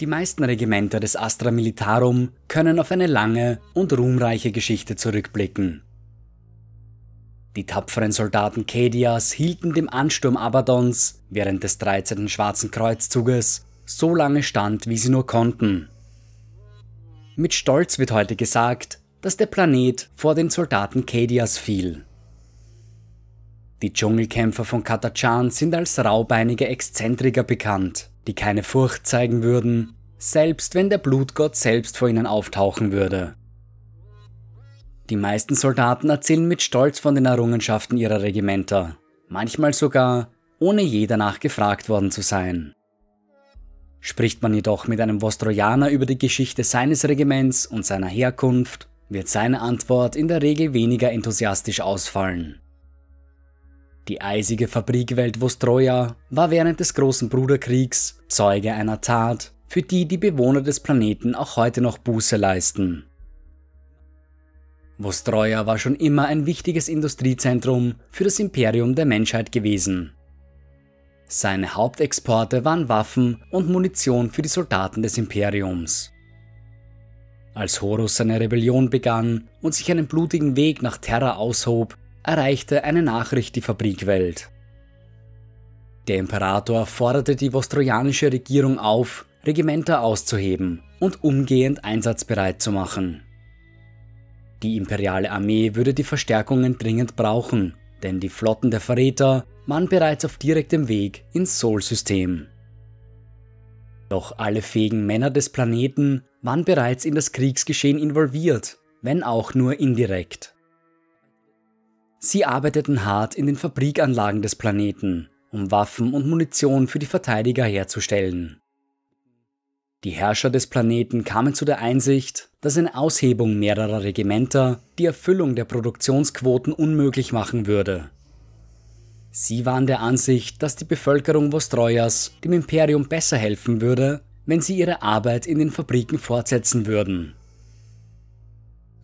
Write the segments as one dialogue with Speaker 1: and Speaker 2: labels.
Speaker 1: Die meisten Regimenter des Astra Militarum können auf eine lange und ruhmreiche Geschichte zurückblicken. Die tapferen Soldaten Kedias hielten dem Ansturm Abadons während des 13. Schwarzen Kreuzzuges so lange stand, wie sie nur konnten. Mit Stolz wird heute gesagt, dass der Planet vor den Soldaten Kedias fiel. Die Dschungelkämpfer von Katachan sind als raubeinige Exzentriker bekannt, die keine Furcht zeigen würden, selbst wenn der Blutgott selbst vor ihnen auftauchen würde. Die meisten Soldaten erzählen mit Stolz von den Errungenschaften ihrer Regimenter, manchmal sogar ohne je danach gefragt worden zu sein. Spricht man jedoch mit einem Vostrojaner über die Geschichte seines Regiments und seiner Herkunft, wird seine Antwort in der Regel weniger enthusiastisch ausfallen. Die eisige Fabrikwelt Vostroja war während des Großen Bruderkriegs Zeuge einer Tat, für die die Bewohner des Planeten auch heute noch Buße leisten. Vostroja war schon immer ein wichtiges Industriezentrum für das Imperium der Menschheit gewesen. Seine Hauptexporte waren Waffen und Munition für die Soldaten des Imperiums. Als Horus seine Rebellion begann und sich einen blutigen Weg nach Terra aushob, erreichte eine Nachricht die Fabrikwelt. Der Imperator forderte die vostrojanische Regierung auf, Regimenter auszuheben und umgehend einsatzbereit zu machen. Die imperiale Armee würde die Verstärkungen dringend brauchen, denn die Flotten der Verräter waren bereits auf direktem Weg ins Sol-System. Doch alle fähigen Männer des Planeten waren bereits in das Kriegsgeschehen involviert, wenn auch nur indirekt. Sie arbeiteten hart in den Fabrikanlagen des Planeten, um Waffen und Munition für die Verteidiger herzustellen. Die Herrscher des Planeten kamen zu der Einsicht, dass eine Aushebung mehrerer Regimenter die Erfüllung der Produktionsquoten unmöglich machen würde. Sie waren der Ansicht, dass die Bevölkerung Vostroyas dem Imperium besser helfen würde, wenn sie ihre Arbeit in den Fabriken fortsetzen würden.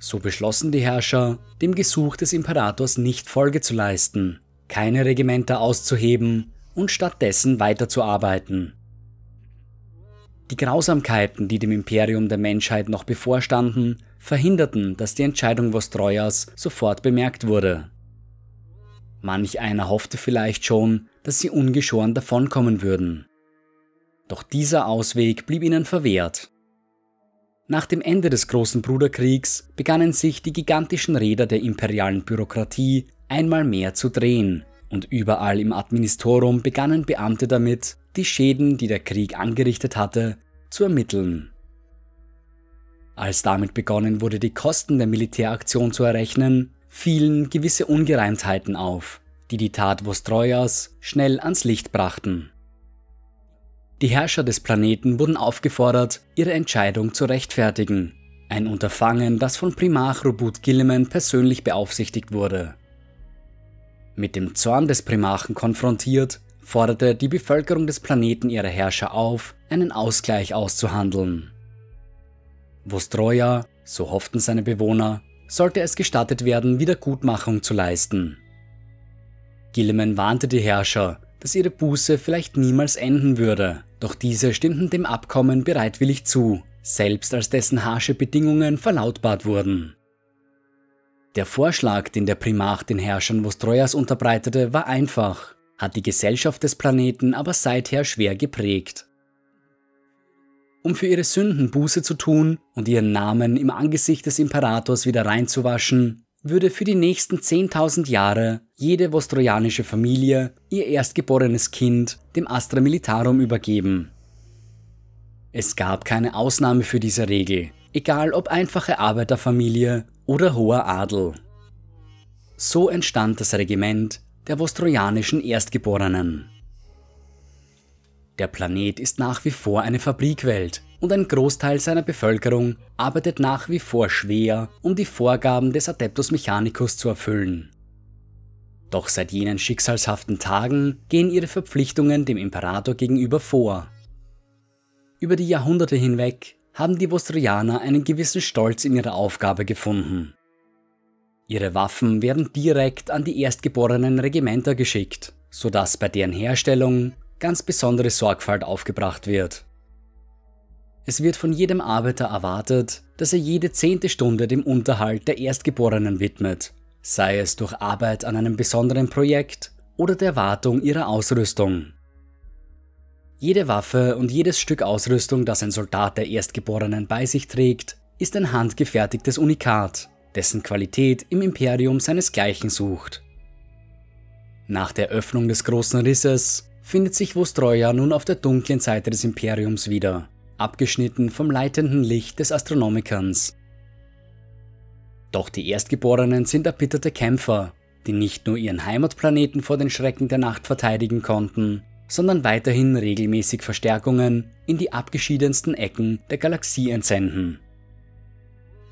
Speaker 1: So beschlossen die Herrscher, dem Gesuch des Imperators nicht Folge zu leisten, keine Regimenter auszuheben und stattdessen weiterzuarbeiten. Die Grausamkeiten, die dem Imperium der Menschheit noch bevorstanden, verhinderten, dass die Entscheidung Vostroyas sofort bemerkt wurde. Manch einer hoffte vielleicht schon, dass sie ungeschoren davonkommen würden. Doch dieser Ausweg blieb ihnen verwehrt. Nach dem Ende des Großen Bruderkriegs begannen sich die gigantischen Räder der imperialen Bürokratie einmal mehr zu drehen und überall im Administorum begannen Beamte damit, die Schäden, die der Krieg angerichtet hatte, zu ermitteln. Als damit begonnen wurde, die Kosten der Militäraktion zu errechnen, fielen gewisse Ungereimtheiten auf, die die Tat Vostroyas schnell ans Licht brachten. Die Herrscher des Planeten wurden aufgefordert, ihre Entscheidung zu rechtfertigen. Ein Unterfangen, das von Primarch Robut Gilliman persönlich beaufsichtigt wurde. Mit dem Zorn des Primarchen konfrontiert, forderte die Bevölkerung des Planeten ihre Herrscher auf, einen Ausgleich auszuhandeln. Vostroja, so hofften seine Bewohner, sollte es gestattet werden, Wiedergutmachung zu leisten. Gilliman warnte die Herrscher, dass ihre Buße vielleicht niemals enden würde, doch diese stimmten dem Abkommen bereitwillig zu, selbst als dessen harsche Bedingungen verlautbart wurden. Der Vorschlag, den der Primarch den Herrschern Vostroyas unterbreitete, war einfach, hat die Gesellschaft des Planeten aber seither schwer geprägt. Um für ihre Sünden Buße zu tun und ihren Namen im Angesicht des Imperators wieder reinzuwaschen, würde für die nächsten 10.000 Jahre jede vostrojanische Familie ihr erstgeborenes Kind dem Astra Militarum übergeben. Es gab keine Ausnahme für diese Regel, egal ob einfache Arbeiterfamilie oder hoher Adel. So entstand das Regiment der vostrojanischen Erstgeborenen. Der Planet ist nach wie vor eine Fabrikwelt und ein Großteil seiner Bevölkerung arbeitet nach wie vor schwer, um die Vorgaben des Adeptus Mechanicus zu erfüllen. Doch seit jenen schicksalshaften Tagen gehen ihre Verpflichtungen dem Imperator gegenüber vor. Über die Jahrhunderte hinweg haben die Vostrojaner einen gewissen Stolz in ihrer Aufgabe gefunden. Ihre Waffen werden direkt an die erstgeborenen Regimenter geschickt, sodass bei deren Herstellung ganz besondere Sorgfalt aufgebracht wird. Es wird von jedem Arbeiter erwartet, dass er jede zehnte Stunde dem Unterhalt der Erstgeborenen widmet, sei es durch Arbeit an einem besonderen Projekt oder der Wartung ihrer Ausrüstung. Jede Waffe und jedes Stück Ausrüstung, das ein Soldat der Erstgeborenen bei sich trägt, ist ein handgefertigtes Unikat, dessen Qualität im Imperium seinesgleichen sucht. Nach der Öffnung des großen Risses findet sich Vostroja nun auf der dunklen Seite des Imperiums wieder, abgeschnitten vom leitenden Licht des Astronomikans. Doch die Erstgeborenen sind erbitterte Kämpfer, die nicht nur ihren Heimatplaneten vor den Schrecken der Nacht verteidigen konnten, sondern weiterhin regelmäßig Verstärkungen in die abgeschiedensten Ecken der Galaxie entsenden.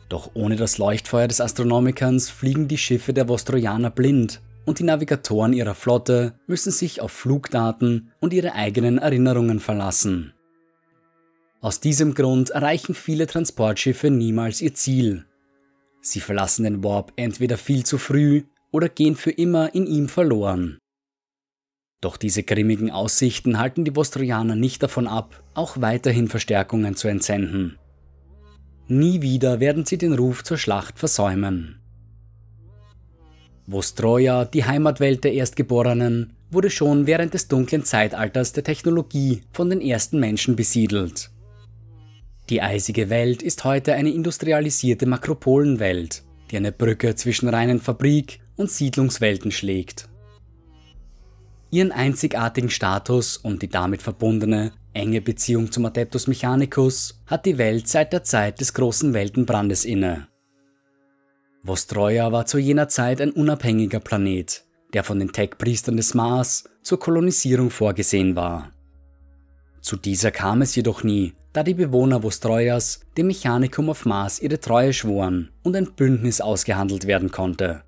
Speaker 1: Doch ohne das Leuchtfeuer des Astronomikans fliegen die Schiffe der Vostrojaner blind und die Navigatoren ihrer Flotte müssen sich auf Flugdaten und ihre eigenen Erinnerungen verlassen. Aus diesem Grund erreichen viele Transportschiffe niemals ihr Ziel. Sie verlassen den Warp entweder viel zu früh oder gehen für immer in ihm verloren. Doch diese grimmigen Aussichten halten die Vostrojaner nicht davon ab, auch weiterhin Verstärkungen zu entsenden. Nie wieder werden sie den Ruf zur Schlacht versäumen. Vostroja, die Heimatwelt der Erstgeborenen, wurde schon während des dunklen Zeitalters der Technologie von den ersten Menschen besiedelt. Die eisige Welt ist heute eine industrialisierte Makropolenwelt, die eine Brücke zwischen reinen Fabrik- und Siedlungswelten schlägt. Ihren einzigartigen Status und die damit verbundene enge Beziehung zum Adeptus Mechanicus hat die Welt seit der Zeit des großen Weltenbrandes inne. Vostroja war zu jener Zeit ein unabhängiger Planet, der von den Tech-Priestern des Mars zur Kolonisierung vorgesehen war. Zu dieser kam es jedoch nie, da die Bewohner Vostrojas dem Mechanikum auf Mars ihre Treue schworen und ein Bündnis ausgehandelt werden konnte.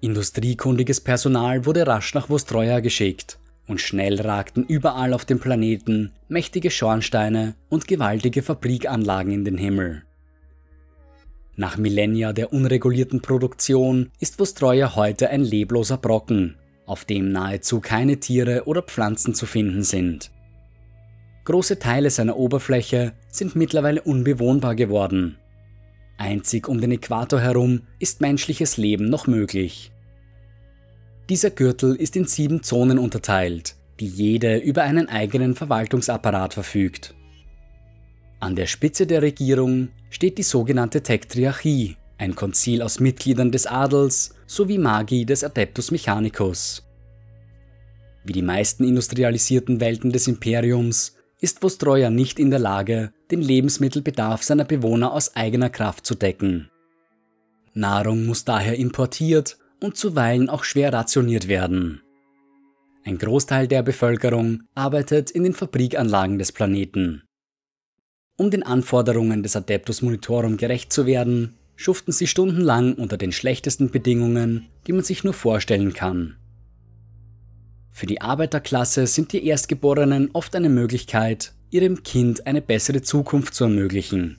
Speaker 1: Industriekundiges Personal wurde rasch nach Vostroja geschickt und schnell ragten überall auf dem Planeten mächtige Schornsteine und gewaltige Fabrikanlagen in den Himmel. Nach Millennia der unregulierten Produktion ist Vostroja heute ein lebloser Brocken, auf dem nahezu keine Tiere oder Pflanzen zu finden sind. Große Teile seiner Oberfläche sind mittlerweile unbewohnbar geworden. Einzig um den Äquator herum ist menschliches Leben noch möglich. Dieser Gürtel ist in sieben Zonen unterteilt, die jede über einen eigenen Verwaltungsapparat verfügt. An der Spitze der Regierung steht die sogenannte Tektriarchie, ein Konzil aus Mitgliedern des Adels sowie Magi des Adeptus Mechanicus. Wie die meisten industrialisierten Welten des Imperiums ist Vostroja nicht in der Lage, den Lebensmittelbedarf seiner Bewohner aus eigener Kraft zu decken. Nahrung muss daher importiert und zuweilen auch schwer rationiert werden. Ein Großteil der Bevölkerung arbeitet in den Fabrikanlagen des Planeten. Um den Anforderungen des Adeptus Monitorum gerecht zu werden, schuften sie stundenlang unter den schlechtesten Bedingungen, die man sich nur vorstellen kann. Für die Arbeiterklasse sind die Erstgeborenen oft eine Möglichkeit, ihrem Kind eine bessere Zukunft zu ermöglichen.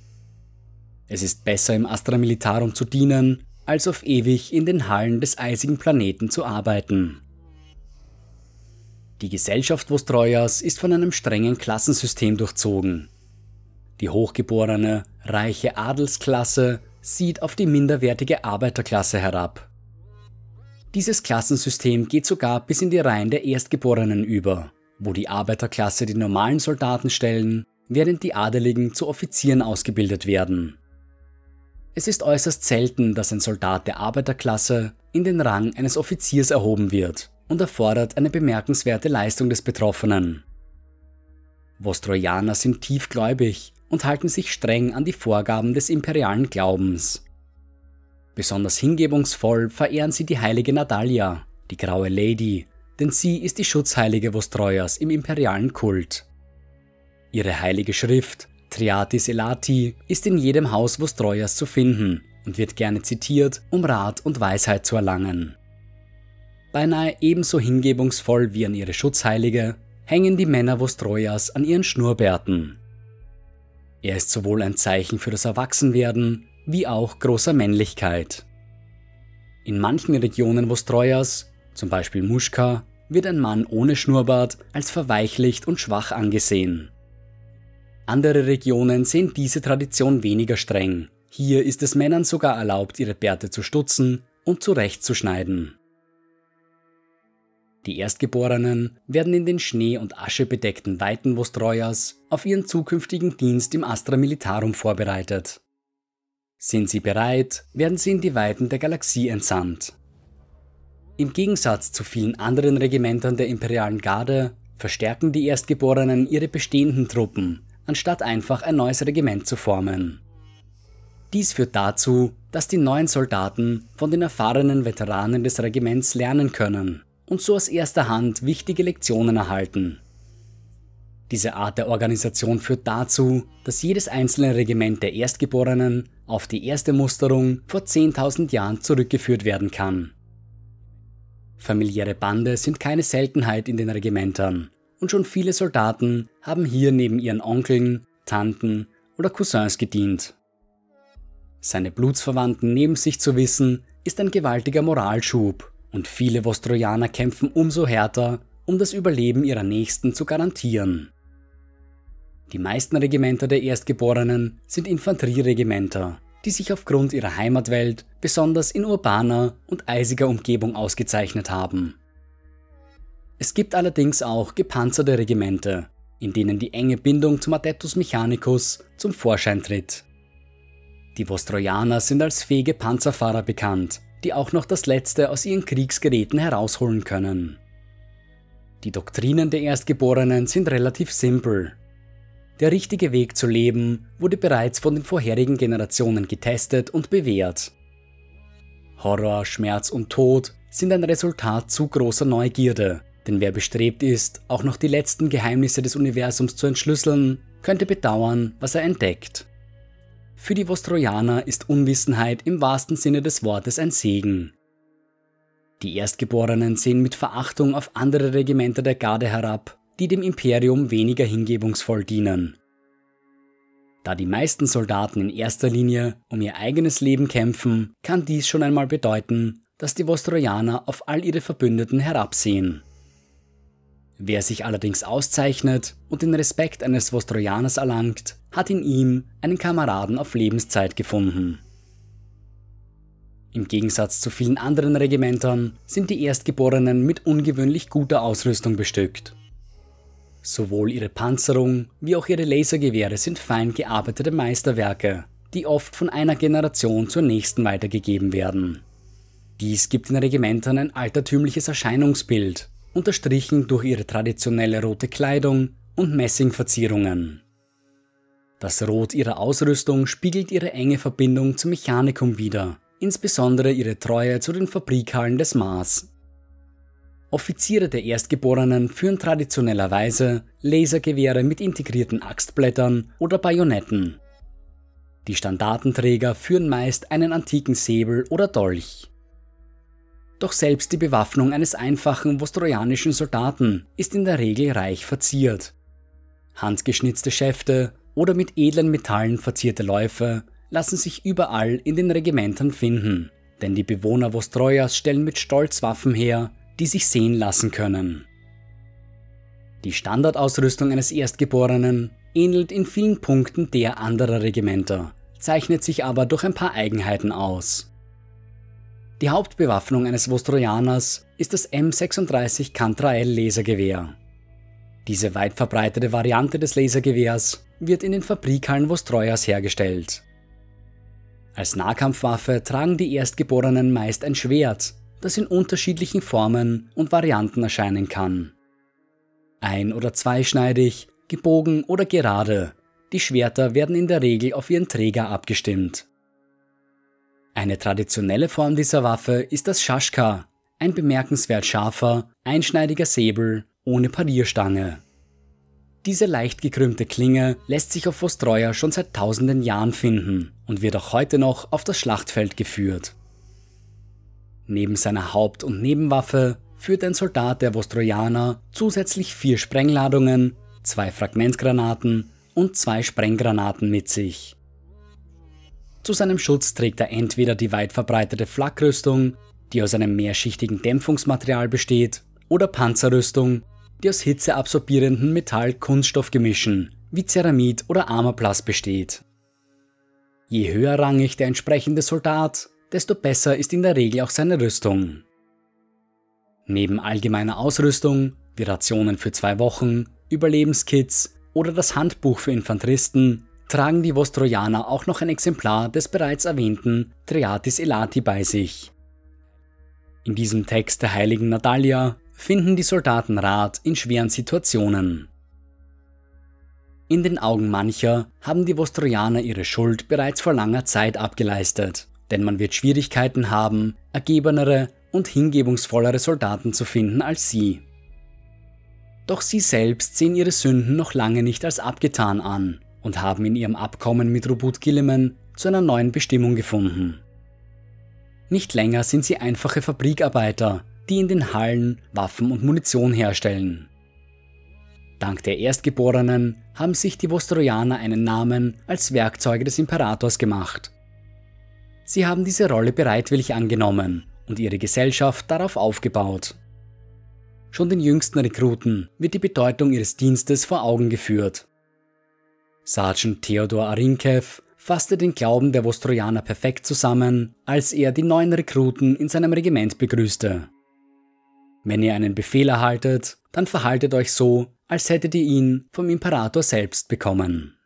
Speaker 1: Es ist besser im Astra Militarum zu dienen, als auf ewig in den Hallen des eisigen Planeten zu arbeiten. Die Gesellschaft Vostrojas ist von einem strengen Klassensystem durchzogen. Die hochgeborene, reiche Adelsklasse sieht auf die minderwertige Arbeiterklasse herab. Dieses Klassensystem geht sogar bis in die Reihen der Erstgeborenen über, wo die Arbeiterklasse die normalen Soldaten stellen, während die Adeligen zu Offizieren ausgebildet werden. Es ist äußerst selten, dass ein Soldat der Arbeiterklasse in den Rang eines Offiziers erhoben wird und erfordert eine bemerkenswerte Leistung des Betroffenen. Vostrojaner sind tiefgläubig und halten sich streng an die Vorgaben des imperialen Glaubens. Besonders hingebungsvoll verehren sie die heilige Natalia, die graue Lady, denn sie ist die Schutzheilige Vostrojas im imperialen Kult. Ihre heilige Schrift Triatis Elati ist in jedem Haus Vostrojas zu finden und wird gerne zitiert, um Rat und Weisheit zu erlangen. Beinahe ebenso hingebungsvoll wie an ihre Schutzheilige hängen die Männer Vostrojas an ihren Schnurrbärten. Er ist sowohl ein Zeichen für das Erwachsenwerden wie auch großer Männlichkeit. In manchen Regionen Vostrojas, zum Beispiel Muschka, wird ein Mann ohne Schnurrbart als verweichlicht und schwach angesehen. Andere Regionen sehen diese Tradition weniger streng. Hier ist es Männern sogar erlaubt, ihre Bärte zu stutzen und zurechtzuschneiden. Die Erstgeborenen werden in den Schnee- und Asche bedeckten Weiten Vostroyas auf ihren zukünftigen Dienst im Astra Militarum vorbereitet. Sind sie bereit, werden sie in die Weiten der Galaxie entsandt. Im Gegensatz zu vielen anderen Regimentern der Imperialen Garde verstärken die Erstgeborenen ihre bestehenden Truppen, anstatt einfach ein neues Regiment zu formen. Dies führt dazu, dass die neuen Soldaten von den erfahrenen Veteranen des Regiments lernen können und so aus erster Hand wichtige Lektionen erhalten. Diese Art der Organisation führt dazu, dass jedes einzelne Regiment der Erstgeborenen auf die erste Musterung vor 10.000 Jahren zurückgeführt werden kann. Familiäre Bande sind keine Seltenheit in den Regimentern und schon viele Soldaten haben hier neben ihren Onkeln, Tanten oder Cousins gedient. Seine Blutsverwandten neben sich zu wissen, ist ein gewaltiger Moralschub und viele Vostrojaner kämpfen umso härter, um das Überleben ihrer Nächsten zu garantieren. Die meisten Regimenter der Erstgeborenen sind Infanterieregimenter, die sich aufgrund ihrer Heimatwelt besonders in urbaner und eisiger Umgebung ausgezeichnet haben. Es gibt allerdings auch gepanzerte Regimente, in denen die enge Bindung zum Adeptus Mechanicus zum Vorschein tritt. Die Vostrojaner sind als fähige Panzerfahrer bekannt, die auch noch das Letzte aus ihren Kriegsgeräten herausholen können. Die Doktrinen der Erstgeborenen sind relativ simpel. Der richtige Weg zu leben wurde bereits von den vorherigen Generationen getestet und bewährt. Horror, Schmerz und Tod sind ein Resultat zu großer Neugierde, denn wer bestrebt ist, auch noch die letzten Geheimnisse des Universums zu entschlüsseln, könnte bedauern, was er entdeckt. Für die Vostrojaner ist Unwissenheit im wahrsten Sinne des Wortes ein Segen. Die Erstgeborenen sehen mit Verachtung auf andere Regimenter der Garde herab, die dem Imperium weniger hingebungsvoll dienen. Da die meisten Soldaten in erster Linie um ihr eigenes Leben kämpfen, kann dies schon einmal bedeuten, dass die Vostrojaner auf all ihre Verbündeten herabsehen. Wer sich allerdings auszeichnet und den Respekt eines Vostrojaners erlangt, hat in ihm einen Kameraden auf Lebenszeit gefunden. Im Gegensatz zu vielen anderen Regimentern sind die Erstgeborenen mit ungewöhnlich guter Ausrüstung bestückt. Sowohl ihre Panzerung wie auch ihre Lasergewehre sind fein gearbeitete Meisterwerke, die oft von einer Generation zur nächsten weitergegeben werden. Dies gibt den Regimentern ein altertümliches Erscheinungsbild unterstrichen durch ihre traditionelle rote Kleidung und Messingverzierungen. Das Rot ihrer Ausrüstung spiegelt ihre enge Verbindung zum Mechanikum wider, insbesondere ihre Treue zu den Fabrikhallen des Mars. Offiziere der Erstgeborenen führen traditionellerweise Lasergewehre mit integrierten Axtblättern oder Bajonetten. Die Standartenträger führen meist einen antiken Säbel oder Dolch. Doch selbst die Bewaffnung eines einfachen vostrojanischen Soldaten ist in der Regel reich verziert. Handgeschnitzte Schäfte oder mit edlen Metallen verzierte Läufe lassen sich überall in den Regimentern finden, denn die Bewohner Vostrojas stellen mit Stolz Waffen her, die sich sehen lassen können. Die Standardausrüstung eines Erstgeborenen ähnelt in vielen Punkten der anderer Regimenter, zeichnet sich aber durch ein paar Eigenheiten aus. Die Hauptbewaffnung eines Vostrojaners ist das M36 Cantrael Lasergewehr. Diese weit verbreitete Variante des Lasergewehrs wird in den Fabrikhallen Vostrojas hergestellt. Als Nahkampfwaffe tragen die Erstgeborenen meist ein Schwert, das in unterschiedlichen Formen und Varianten erscheinen kann. Ein- oder zweischneidig, gebogen oder gerade, die Schwerter werden in der Regel auf ihren Träger abgestimmt. Eine traditionelle Form dieser Waffe ist das Shashka, ein bemerkenswert scharfer, einschneidiger Säbel ohne Parierstange. Diese leicht gekrümmte Klinge lässt sich auf Vostroja schon seit tausenden Jahren finden und wird auch heute noch auf das Schlachtfeld geführt. Neben seiner Haupt- und Nebenwaffe führt ein Soldat der Vostrojaner zusätzlich vier Sprengladungen, zwei Fragmentgranaten und zwei Sprenggranaten mit sich. Zu seinem Schutz trägt er entweder die weit verbreitete Flakrüstung, die aus einem mehrschichtigen Dämpfungsmaterial besteht, oder Panzerrüstung, die aus hitzeabsorbierenden Metall-Kunststoffgemischen wie Ceramid oder Armorplast besteht. Je höherrangig der entsprechende Soldat, desto besser ist in der Regel auch seine Rüstung. Neben allgemeiner Ausrüstung, wie Rationen für zwei Wochen, Überlebenskits oder das Handbuch für Infanteristen, tragen die Vostrojaner auch noch ein Exemplar des bereits erwähnten Triatis Elati bei sich. In diesem Text der heiligen Natalia finden die Soldaten Rat in schweren Situationen. In den Augen mancher haben die Vostrojaner ihre Schuld bereits vor langer Zeit abgeleistet, denn man wird Schwierigkeiten haben, ergebenere und hingebungsvollere Soldaten zu finden als sie. Doch sie selbst sehen ihre Sünden noch lange nicht als abgetan an und haben in ihrem Abkommen mit Rubut Gilliman zu einer neuen Bestimmung gefunden. Nicht länger sind sie einfache Fabrikarbeiter, die in den Hallen Waffen und Munition herstellen. Dank der Erstgeborenen haben sich die Vostrojaner einen Namen als Werkzeuge des Imperators gemacht. Sie haben diese Rolle bereitwillig angenommen und ihre Gesellschaft darauf aufgebaut. Schon den jüngsten Rekruten wird die Bedeutung ihres Dienstes vor Augen geführt. Sergeant Theodor Arinkev fasste den Glauben der Vostrojaner perfekt zusammen, als er die neuen Rekruten in seinem Regiment begrüßte. Wenn ihr einen Befehl erhaltet, dann verhaltet euch so, als hättet ihr ihn vom Imperator selbst bekommen.